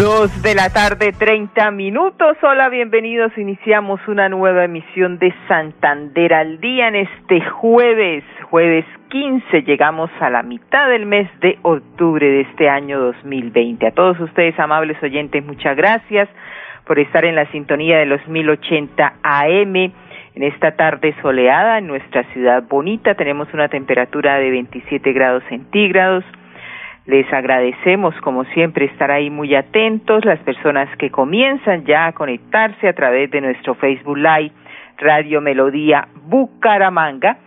Dos de la tarde, treinta minutos. Hola, bienvenidos. Iniciamos una nueva emisión de Santander al día en este jueves, jueves 15. Llegamos a la mitad del mes de octubre de este año 2020. A todos ustedes, amables oyentes, muchas gracias por estar en la sintonía de los 1080 AM. En esta tarde soleada en nuestra ciudad bonita tenemos una temperatura de 27 grados centígrados les agradecemos, como siempre, estar ahí muy atentos, las personas que comienzan ya a conectarse a través de nuestro Facebook Live, Radio Melodía Bucaramanga.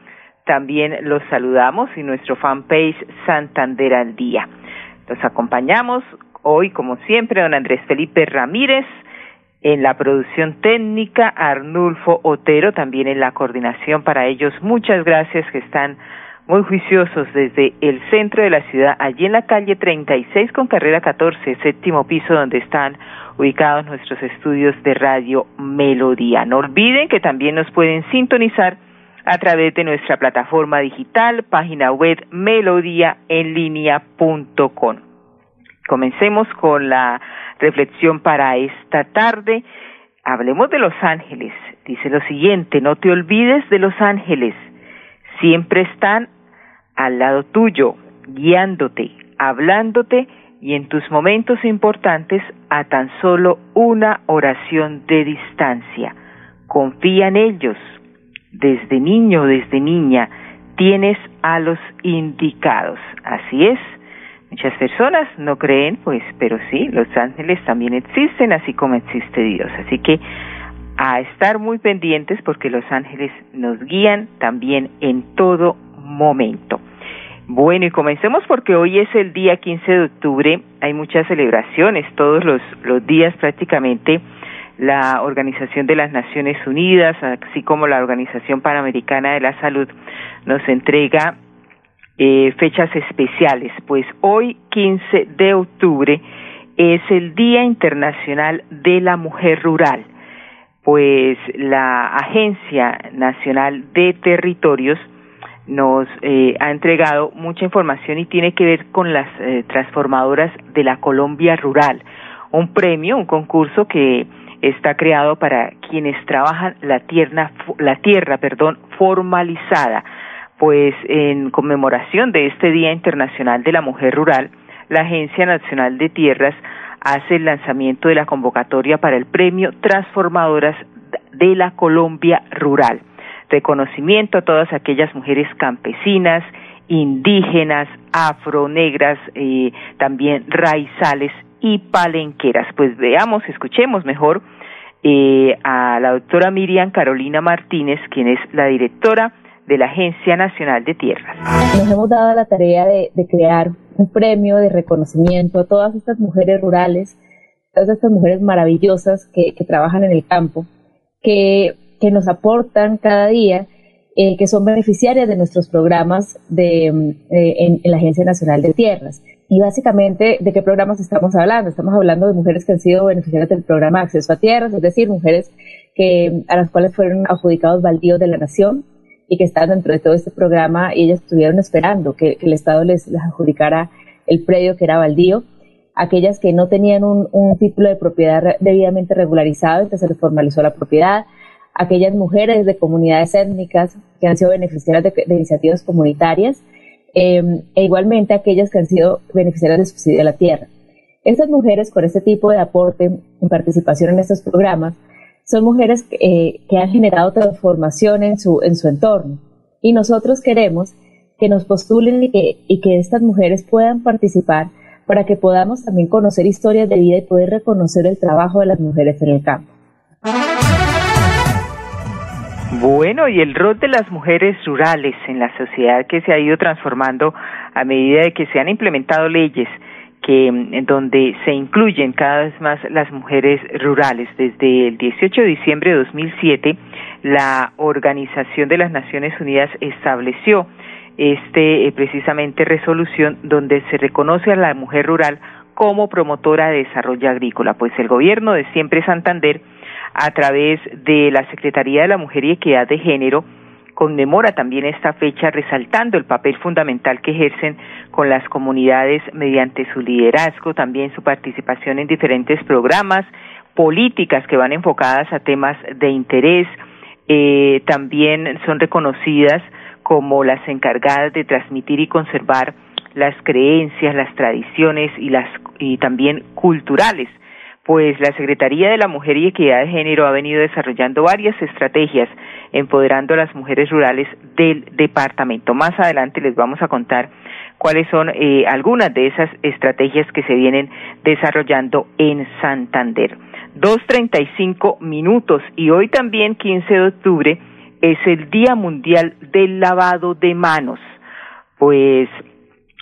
También los saludamos y nuestro fanpage Santander al Día. Los acompañamos hoy, como siempre, don Andrés Felipe Ramírez, en la producción técnica, Arnulfo Otero, también en la coordinación para ellos. Muchas gracias que están muy juiciosos desde el centro de la ciudad, allí en la calle 36 con carrera 14, séptimo piso donde están ubicados nuestros estudios de radio Melodía. No olviden que también nos pueden sintonizar a través de nuestra plataforma digital, página web com. Comencemos con la reflexión para esta tarde. Hablemos de los ángeles. Dice lo siguiente, no te olvides de los ángeles siempre están al lado tuyo, guiándote, hablándote y en tus momentos importantes a tan solo una oración de distancia. Confía en ellos. Desde niño, desde niña, tienes a los indicados. Así es. Muchas personas no creen, pues, pero sí, los ángeles también existen, así como existe Dios. Así que a estar muy pendientes porque los ángeles nos guían también en todo momento. Bueno, y comencemos porque hoy es el día 15 de octubre, hay muchas celebraciones, todos los, los días prácticamente la Organización de las Naciones Unidas, así como la Organización Panamericana de la Salud, nos entrega eh, fechas especiales. Pues hoy, 15 de octubre, es el Día Internacional de la Mujer Rural pues la Agencia Nacional de Territorios nos eh, ha entregado mucha información y tiene que ver con las eh, transformadoras de la Colombia rural, un premio, un concurso que está creado para quienes trabajan la tierra, la tierra, perdón, formalizada. Pues en conmemoración de este Día Internacional de la Mujer Rural, la Agencia Nacional de Tierras hace el lanzamiento de la convocatoria para el premio Transformadoras de la Colombia Rural. Reconocimiento a todas aquellas mujeres campesinas, indígenas, afronegras, eh, también raizales y palenqueras. Pues veamos, escuchemos mejor eh, a la doctora Miriam Carolina Martínez, quien es la directora de la Agencia Nacional de Tierras. Nos hemos dado la tarea de, crear un premio de reconocimiento a todas estas mujeres rurales, todas estas mujeres maravillosas que, trabajan en el campo, que, que nos aportan cada día, eh, que son beneficiarias de nuestros programas de, eh, en, la Agencia Nacional de Tierras. Y básicamente, ¿de qué programas estamos hablando? Estamos hablando de mujeres que han sido beneficiarias del programa Acceso a Tierras, es decir, mujeres que, a las cuales fueron adjudicados baldíos de la nación, y que están dentro de todo este programa y ellas estuvieron esperando que, el Estado les, adjudicara el predio que era baldío. Aquellas que no tenían un, título de propiedad debidamente regularizado, entonces se les formalizó la propiedad. Aquellas mujeres de comunidades étnicas que han sido beneficiarias de, iniciativas comunitarias. Em, e igualmente aquellas que han sido beneficiarias de subsidio a la tierra. Estas mujeres con este tipo de aporte y participación en estos programas son mujeres eh, que han generado transformación en su, en su entorno. Y nosotros queremos que nos postulen y que, y que estas mujeres puedan participar para que podamos también conocer historias de vida y poder reconocer el trabajo de las mujeres en el campo. Bueno, y el rol de las mujeres rurales en la sociedad que se ha ido transformando a medida de que se han implementado leyes que en donde se incluyen cada vez más las mujeres rurales. Desde el 18 de diciembre de 2007, la Organización de las Naciones Unidas estableció este eh, precisamente resolución donde se reconoce a la mujer rural como promotora de desarrollo agrícola, pues el gobierno de Siempre Santander a través de la Secretaría de la Mujer y Equidad de Género conmemora también esta fecha resaltando el papel fundamental que ejercen con las comunidades mediante su liderazgo, también su participación en diferentes programas, políticas que van enfocadas a temas de interés, eh, también son reconocidas como las encargadas de transmitir y conservar las creencias, las tradiciones y las y también culturales pues la Secretaría de la Mujer y Equidad de Género ha venido desarrollando varias estrategias empoderando a las mujeres rurales del departamento. Más adelante les vamos a contar cuáles son eh, algunas de esas estrategias que se vienen desarrollando en Santander. Dos treinta y cinco minutos y hoy también 15 de octubre es el Día Mundial del Lavado de Manos. Pues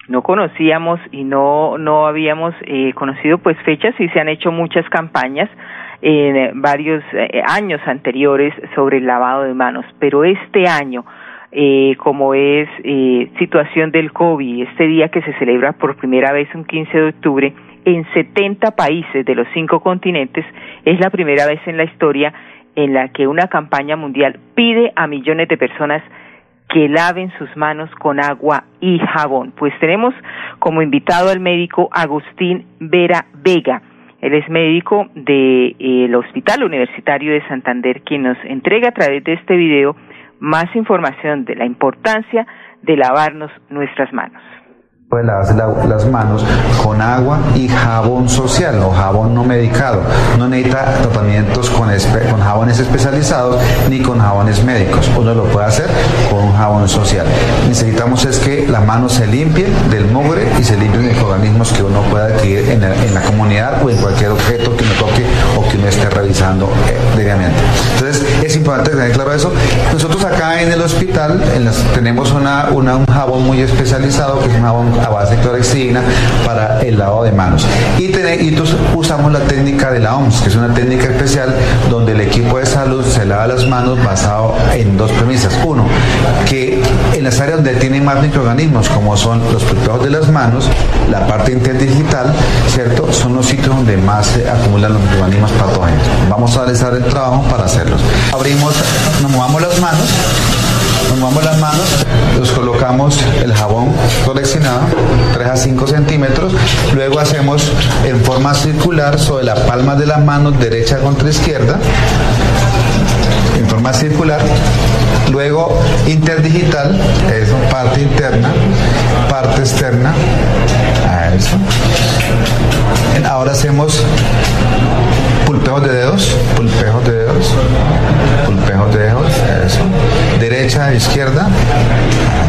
no conocíamos y no no habíamos eh, conocido pues fechas y se han hecho muchas campañas en varios eh, años anteriores sobre el lavado de manos pero este año eh, como es eh, situación del COVID, este día que se celebra por primera vez un 15 de octubre en 70 países de los cinco continentes, es la primera vez en la historia en la que una campaña mundial pide a millones de personas que laven sus manos con agua y jabón. Pues tenemos como invitado al médico Agustín Vera Vega. Él es médico del de, Hospital Universitario de Santander, quien nos entrega a través de este video más información de la importancia de lavarnos nuestras manos puede lavarse las manos con agua y jabón social o jabón no medicado. No necesita tratamientos con, con jabones especializados ni con jabones médicos. Uno lo puede hacer con un jabón social. Necesitamos es que la mano se limpie del mugre y se limpien de organismos que uno pueda adquirir en la, comunidad o en cualquier objeto que uno toque que uno esté revisando eh, diariamente. Entonces es importante tener claro eso. Nosotros acá en el hospital tenemos una, un jabón muy especializado que es un jabón a base de clorexidina para el lavado de manos. Y, entonces usamos la técnica de la OMS, que es una técnica especial donde el equipo de salud se lava las manos basado en dos premisas. Uno, que en las áreas donde tienen más microorganismos, como son los pulpeos de las manos, la parte interdigital, ¿cierto? Son los sitios donde más se acumulan los microorganismos Vamos a realizar el trabajo para hacerlos. Abrimos, nos movamos las manos nos movamos las manos, nos colocamos el jabón coleccionado, 3 a 5 centímetros, luego hacemos en forma circular sobre la palma de la mano derecha contra izquierda, en forma circular, luego interdigital, es parte interna, parte externa, a eso. Ahora hacemos de dedos, pulpejos de dedos, pulpejos de dedos, eso. Derecha, izquierda,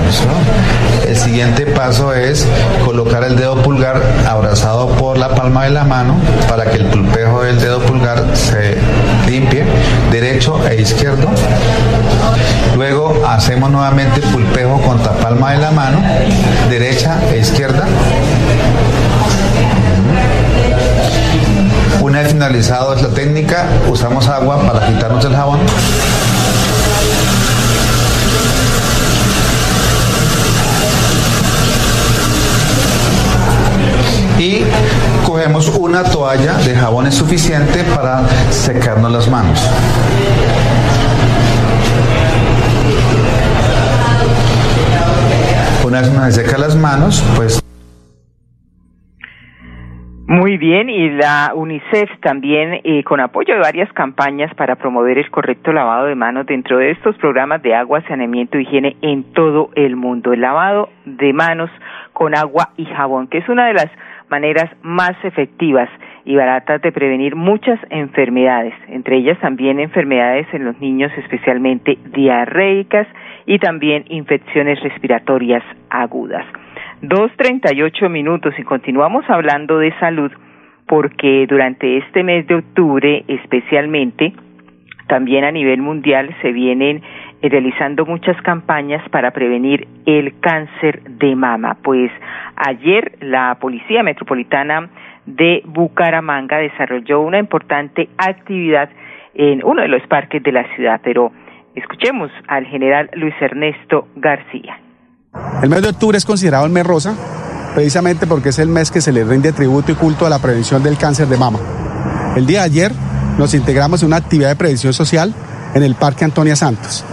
eso. El siguiente paso es colocar el dedo pulgar abrazado por la palma de la mano para que el pulpejo del dedo pulgar se limpie, derecho e izquierdo. Luego hacemos nuevamente pulpejo contra palma de la mano, derecha e izquierda. Finalizado esta técnica, usamos agua para quitarnos el jabón. Y cogemos una toalla de jabón es suficiente para secarnos las manos. Una vez se seca las manos, pues bien, y la UNICEF también, eh, con apoyo de varias campañas para promover el correcto lavado de manos dentro de estos programas de agua, saneamiento y higiene en todo el mundo. El lavado de manos con agua y jabón, que es una de las maneras más efectivas y baratas de prevenir muchas enfermedades, entre ellas también enfermedades en los niños, especialmente diarreicas y también infecciones respiratorias agudas. Dos treinta y ocho minutos y continuamos hablando de salud porque durante este mes de octubre especialmente también a nivel mundial se vienen realizando muchas campañas para prevenir el cáncer de mama. Pues ayer la Policía Metropolitana de Bucaramanga desarrolló una importante actividad en uno de los parques de la ciudad, pero escuchemos al general Luis Ernesto García. El mes de octubre es considerado el mes rosa, precisamente porque es el mes que se le rinde tributo y culto a la prevención del cáncer de mama. El día de ayer nos integramos en una actividad de prevención social en el Parque Antonia Santos.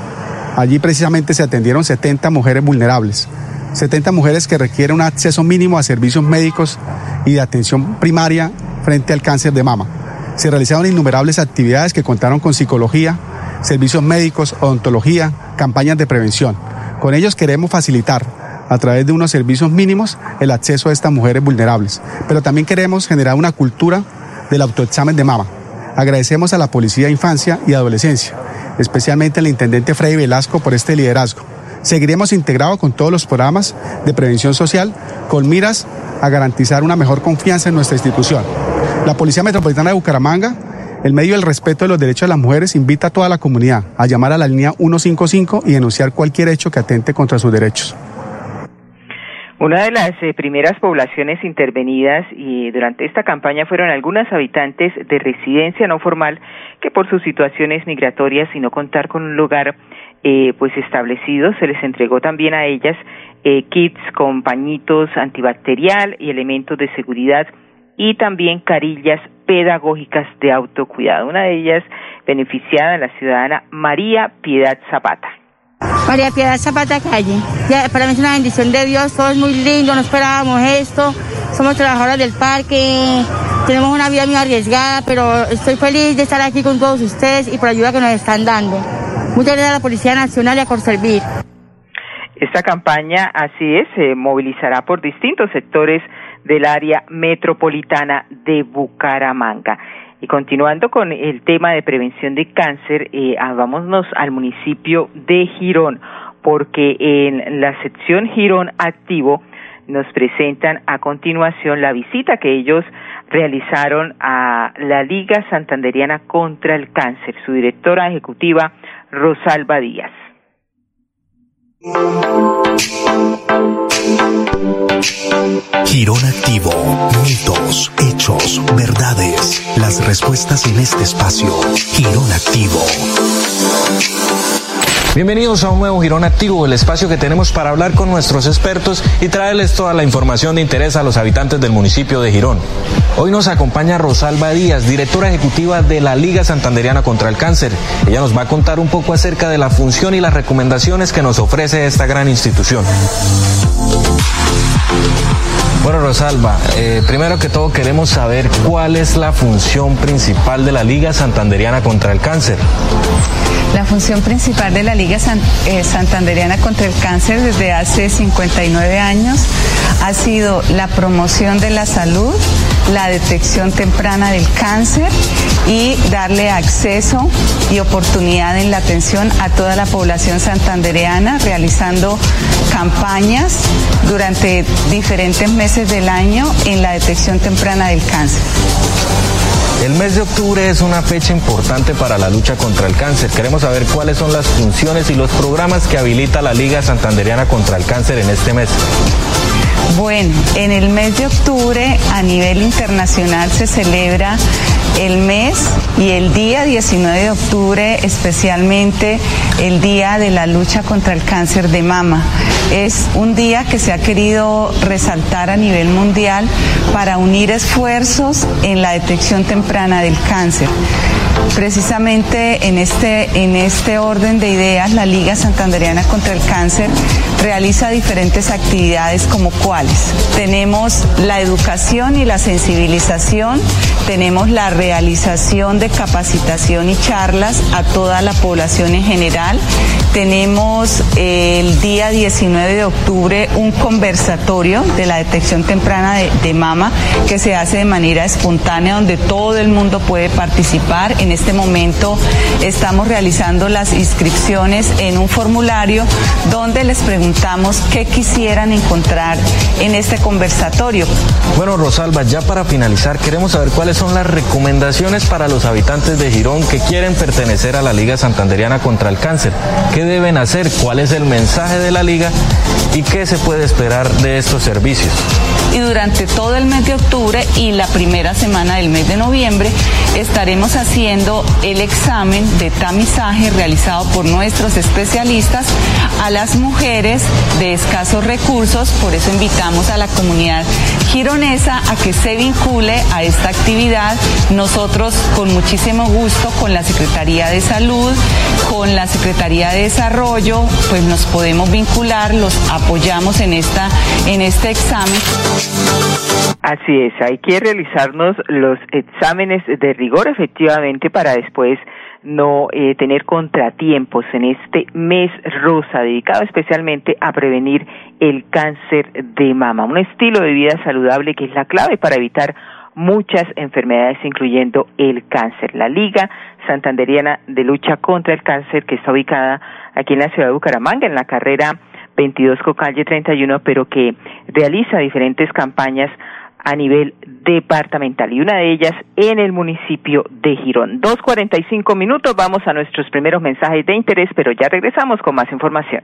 Allí precisamente se atendieron 70 mujeres vulnerables, 70 mujeres que requieren un acceso mínimo a servicios médicos y de atención primaria frente al cáncer de mama. Se realizaron innumerables actividades que contaron con psicología, servicios médicos, odontología, campañas de prevención. Con ellos queremos facilitar a través de unos servicios mínimos el acceso a estas mujeres vulnerables, pero también queremos generar una cultura del autoexamen de mama. Agradecemos a la Policía de Infancia y Adolescencia, especialmente al Intendente Freddy Velasco por este liderazgo. Seguiremos integrados con todos los programas de prevención social con miras a garantizar una mejor confianza en nuestra institución. La Policía Metropolitana de Bucaramanga, el medio del respeto de los derechos de las mujeres, invita a toda la comunidad a llamar a la línea 155 y denunciar cualquier hecho que atente contra sus derechos. Una de las eh, primeras poblaciones intervenidas y durante esta campaña fueron algunas habitantes de residencia no formal que por sus situaciones migratorias y no contar con un lugar eh, pues establecido se les entregó también a ellas eh, kits con pañitos antibacterial y elementos de seguridad y también carillas pedagógicas de autocuidado. Una de ellas beneficiada la ciudadana María Piedad Zapata. María Piedad Zapata Calle. Para mí es una bendición de Dios, todo es muy lindo, no esperábamos esto. Somos trabajadoras del parque, tenemos una vida muy arriesgada, pero estoy feliz de estar aquí con todos ustedes y por la ayuda que nos están dando. Muchas gracias a la Policía Nacional y a Corservir. Esta campaña, así es, se movilizará por distintos sectores del área metropolitana de Bucaramanga. Y continuando con el tema de prevención de cáncer, eh, vámonos al municipio de Girón, porque en la sección Girón Activo nos presentan a continuación la visita que ellos realizaron a la Liga Santanderiana contra el Cáncer. Su directora ejecutiva, Rosalba Díaz. Girón Activo, mitos, hechos, verdades, las respuestas en este espacio. Girón Activo. Bienvenidos a un nuevo Girón Activo, el espacio que tenemos para hablar con nuestros expertos y traerles toda la información de interés a los habitantes del municipio de Girón. Hoy nos acompaña Rosalba Díaz, directora ejecutiva de la Liga Santanderiana contra el Cáncer. Ella nos va a contar un poco acerca de la función y las recomendaciones que nos ofrece esta gran institución. Bueno, Rosalba, eh, primero que todo queremos saber cuál es la función principal de la Liga Santanderiana contra el Cáncer. La función principal de la Liga eh, Santanderiana contra el Cáncer desde hace 59 años ha sido la promoción de la salud, la detección temprana del cáncer y darle acceso y oportunidad en la atención a toda la población santandereana, realizando campañas durante diferentes meses del año en la detección temprana del cáncer. El mes de octubre es una fecha importante para la lucha contra el cáncer. Queremos saber cuáles son las funciones y los programas que habilita la Liga Santanderiana contra el Cáncer en este mes. Bueno, en el mes de octubre a nivel internacional se celebra el mes y el día 19 de octubre especialmente el día de la lucha contra el cáncer de mama. Es un día que se ha querido resaltar a nivel mundial para unir esfuerzos en la detección temprana del cáncer. Precisamente en este, en este orden de ideas, la Liga Santanderiana contra el Cáncer realiza diferentes actividades como Tenemos la educación y la sensibilización, tenemos la realización de capacitación y charlas a toda la población en general, tenemos el día 19 de octubre un conversatorio de la detección temprana de mama que se hace de manera espontánea donde todo el mundo puede participar. En este momento estamos realizando las inscripciones en un formulario donde les preguntamos qué quisieran encontrar en este conversatorio. Bueno, Rosalba, ya para finalizar, queremos saber cuáles son las recomendaciones para los habitantes de Girón que quieren pertenecer a la Liga Santanderiana contra el Cáncer. ¿Qué deben hacer? ¿Cuál es el mensaje de la liga? ¿Y qué se puede esperar de estos servicios? Y durante todo el mes de octubre y la primera semana del mes de noviembre estaremos haciendo el examen de tamizaje realizado por nuestros especialistas a las mujeres de escasos recursos. Por eso invitamos a la comunidad gironesa a que se vincule a esta actividad. Nosotros con muchísimo gusto con la Secretaría de Salud, con la Secretaría de Desarrollo, pues nos podemos vincular, los apoyamos en esta en este examen. Así es, hay que realizarnos los exámenes de rigor efectivamente para después no eh, tener contratiempos en este mes rosa dedicado especialmente a prevenir el cáncer de mama, un estilo de vida saludable que es la clave para evitar muchas enfermedades incluyendo el cáncer. La Liga Santanderiana de Lucha contra el Cáncer que está ubicada aquí en la ciudad de Bucaramanga en la carrera 22 con calle 31, pero que realiza diferentes campañas a nivel departamental y una de ellas en el municipio de Girón. Dos cuarenta y cinco minutos, vamos a nuestros primeros mensajes de interés, pero ya regresamos con más información.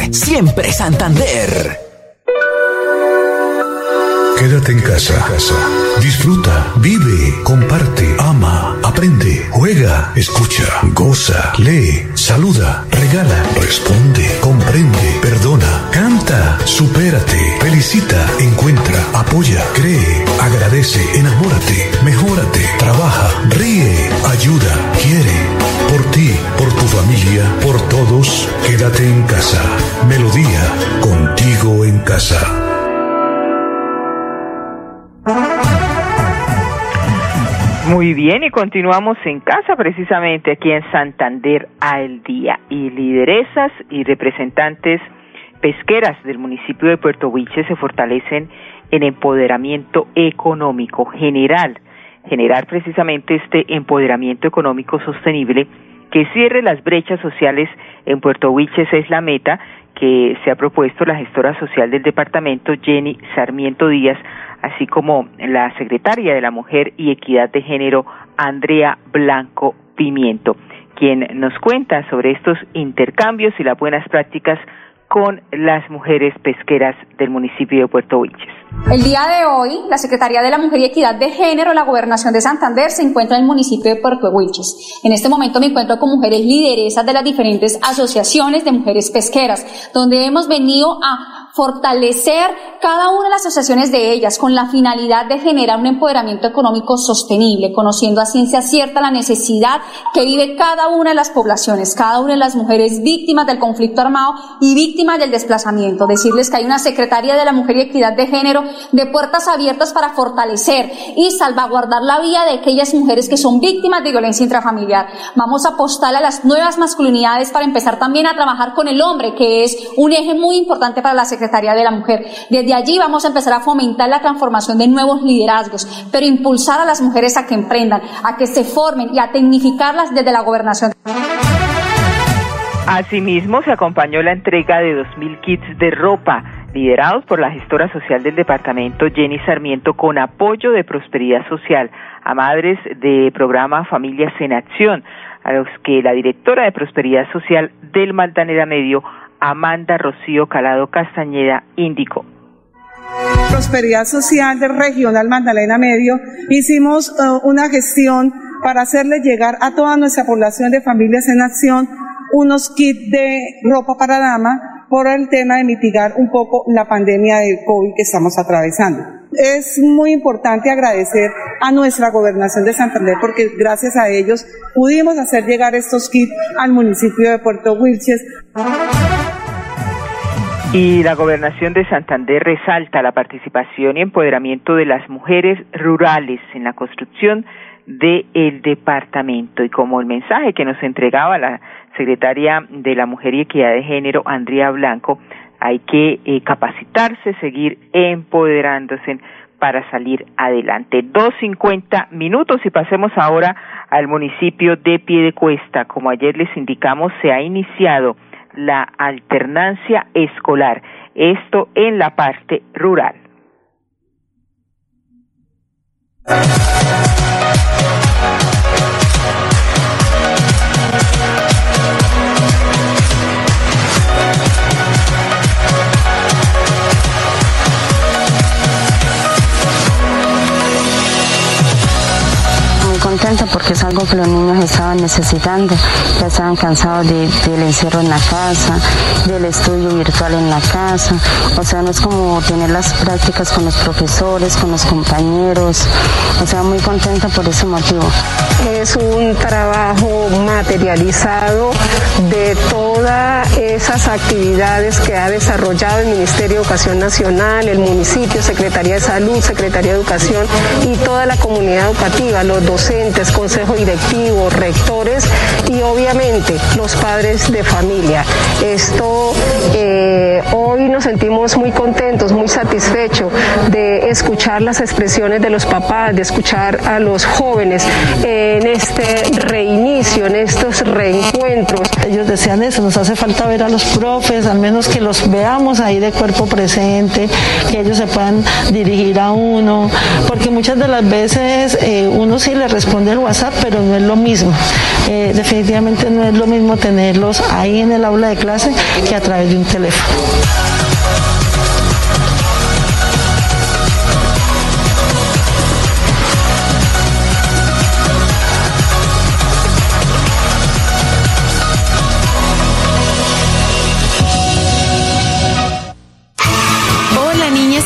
Siempre Santander. Quédate en casa. Disfruta, vive, comparte, ama, aprende, juega, escucha, goza, lee, saluda, regala, responde, comprende, perdona, canta, supérate, felicita, encuentra, apoya, cree, agradece, enamórate, mejórate, trabaja, ríe, ayuda, quiere. Por ti, por tu familia, por todos, quédate en casa. Melodía, contigo en casa. Muy bien, y continuamos en casa precisamente aquí en Santander al día. Y lideresas y representantes pesqueras del municipio de Puerto Huiche se fortalecen en empoderamiento económico general, generar precisamente este empoderamiento económico sostenible que cierre las brechas sociales en Puerto Huiches es la meta que se ha propuesto la gestora social del departamento, Jenny Sarmiento Díaz, así como la secretaria de la Mujer y Equidad de Género, Andrea Blanco Pimiento, quien nos cuenta sobre estos intercambios y las buenas prácticas con las mujeres pesqueras del municipio de Puerto Wilches. El día de hoy, la Secretaría de la Mujer y Equidad de Género, la Gobernación de Santander, se encuentra en el municipio de Puerto Wilches. En este momento me encuentro con mujeres lideresas de las diferentes asociaciones de mujeres pesqueras, donde hemos venido a fortalecer cada una de las asociaciones de ellas con la finalidad de generar un empoderamiento económico sostenible, conociendo a ciencia cierta la necesidad que vive cada una de las poblaciones, cada una de las mujeres víctimas del conflicto armado y víctimas del desplazamiento. Decirles que hay una Secretaría de la Mujer y Equidad de Género de puertas abiertas para fortalecer y salvaguardar la vida de aquellas mujeres que son víctimas de violencia intrafamiliar. Vamos a apostar a las nuevas masculinidades para empezar también a trabajar con el hombre, que es un eje muy importante para la Secretaría de la Mujer. Desde allí vamos a empezar a fomentar la transformación de nuevos liderazgos, pero impulsar a las mujeres a que emprendan, a que se formen y a tecnificarlas desde la gobernación. Asimismo, se acompañó la entrega de 2.000 kits de ropa liderados por la gestora social del departamento Jenny Sarmiento con apoyo de Prosperidad Social a madres de programa Familias en Acción, a los que la directora de Prosperidad Social del Maltanera Medio, Amanda Rocío Calado Castañeda, indicó. Prosperidad Social del Regional Magdalena Medio, hicimos eh, una gestión para hacerle llegar a toda nuestra población de familias en acción unos kits de ropa para dama por el tema de mitigar un poco la pandemia del COVID que estamos atravesando. Es muy importante agradecer a nuestra gobernación de Santander porque gracias a ellos pudimos hacer llegar estos kits al municipio de Puerto Wilches. Y la gobernación de Santander resalta la participación y empoderamiento de las mujeres rurales en la construcción del departamento. Y como el mensaje que nos entregaba la secretaria de la Mujer y Equidad de Género, Andrea Blanco, hay que eh, capacitarse, seguir empoderándose para salir adelante. Dos cincuenta minutos y pasemos ahora al municipio de Piedecuesta. Como ayer les indicamos, se ha iniciado la alternancia escolar, esto en la parte rural. Es algo que los niños estaban necesitando, ya estaban cansados del encierro en la casa, del estudio virtual en la casa, o sea, no es como tener las prácticas con los profesores, con los compañeros, o sea, muy contenta por ese motivo. Es un trabajo materializado de todas esas actividades que ha desarrollado el Ministerio de Educación Nacional, el municipio, Secretaría de Salud, Secretaría de Educación y toda la comunidad educativa, los docentes, consejo directivo, rectores y obviamente los padres de familia. Esto eh, hoy nos sentimos muy contentos, muy satisfechos de escuchar las expresiones de los papás, de escuchar a los jóvenes en este reinicio, en estos reencuentros. Ellos decían eso, nos hace falta ver a los profes, al menos que los veamos ahí de cuerpo presente, que ellos se puedan dirigir a uno, porque muchas de las veces eh, uno sí le responde el WhatsApp, pero no es lo mismo. Eh, no es lo mismo tenerlos ahí en el aula de clase que a través de un teléfono.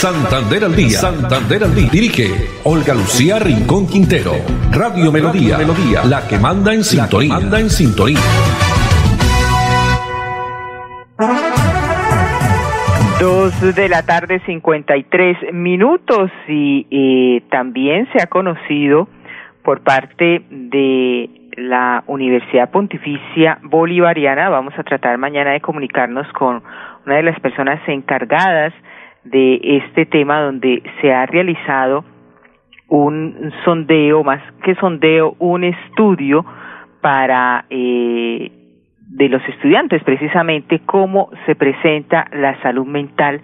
Santander al día. Santander al día. Dirige Olga Lucía Rincón Quintero. Radio Melodía. Melodía. La que manda en sintonía. manda en sintonía. Dos de la tarde, 53 minutos y eh, también se ha conocido por parte de la Universidad Pontificia Bolivariana. Vamos a tratar mañana de comunicarnos con una de las personas encargadas de este tema donde se ha realizado un sondeo, más que sondeo, un estudio para eh, de los estudiantes precisamente cómo se presenta la salud mental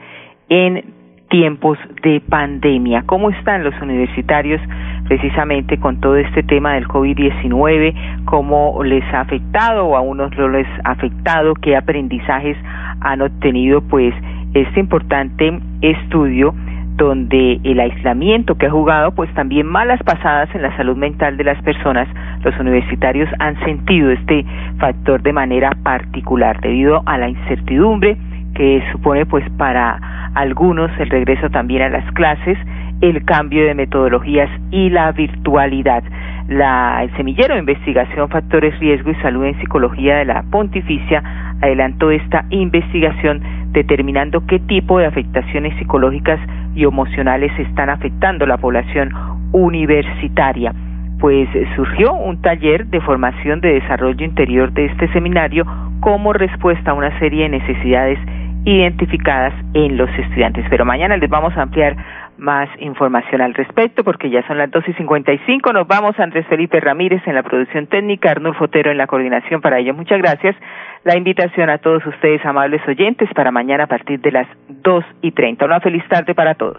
en tiempos de pandemia, cómo están los universitarios precisamente con todo este tema del COVID-19, cómo les ha afectado o a unos no les ha afectado, qué aprendizajes han obtenido pues este importante estudio donde el aislamiento que ha jugado pues también malas pasadas en la salud mental de las personas, los universitarios han sentido este factor de manera particular debido a la incertidumbre que supone pues para algunos el regreso también a las clases, el cambio de metodologías y la virtualidad. La, el semillero de investigación Factores Riesgo y Salud en Psicología de la Pontificia adelantó esta investigación determinando qué tipo de afectaciones psicológicas y emocionales están afectando la población universitaria. Pues surgió un taller de formación de desarrollo interior de este seminario como respuesta a una serie de necesidades identificadas en los estudiantes. Pero mañana les vamos a ampliar más información al respecto porque ya son las dos y cincuenta y cinco. Nos vamos Andrés Felipe Ramírez en la producción técnica, Arnulfo Fotero en la coordinación para ello. Muchas gracias. La invitación a todos ustedes, amables oyentes, para mañana a partir de las dos y treinta. Una feliz tarde para todos.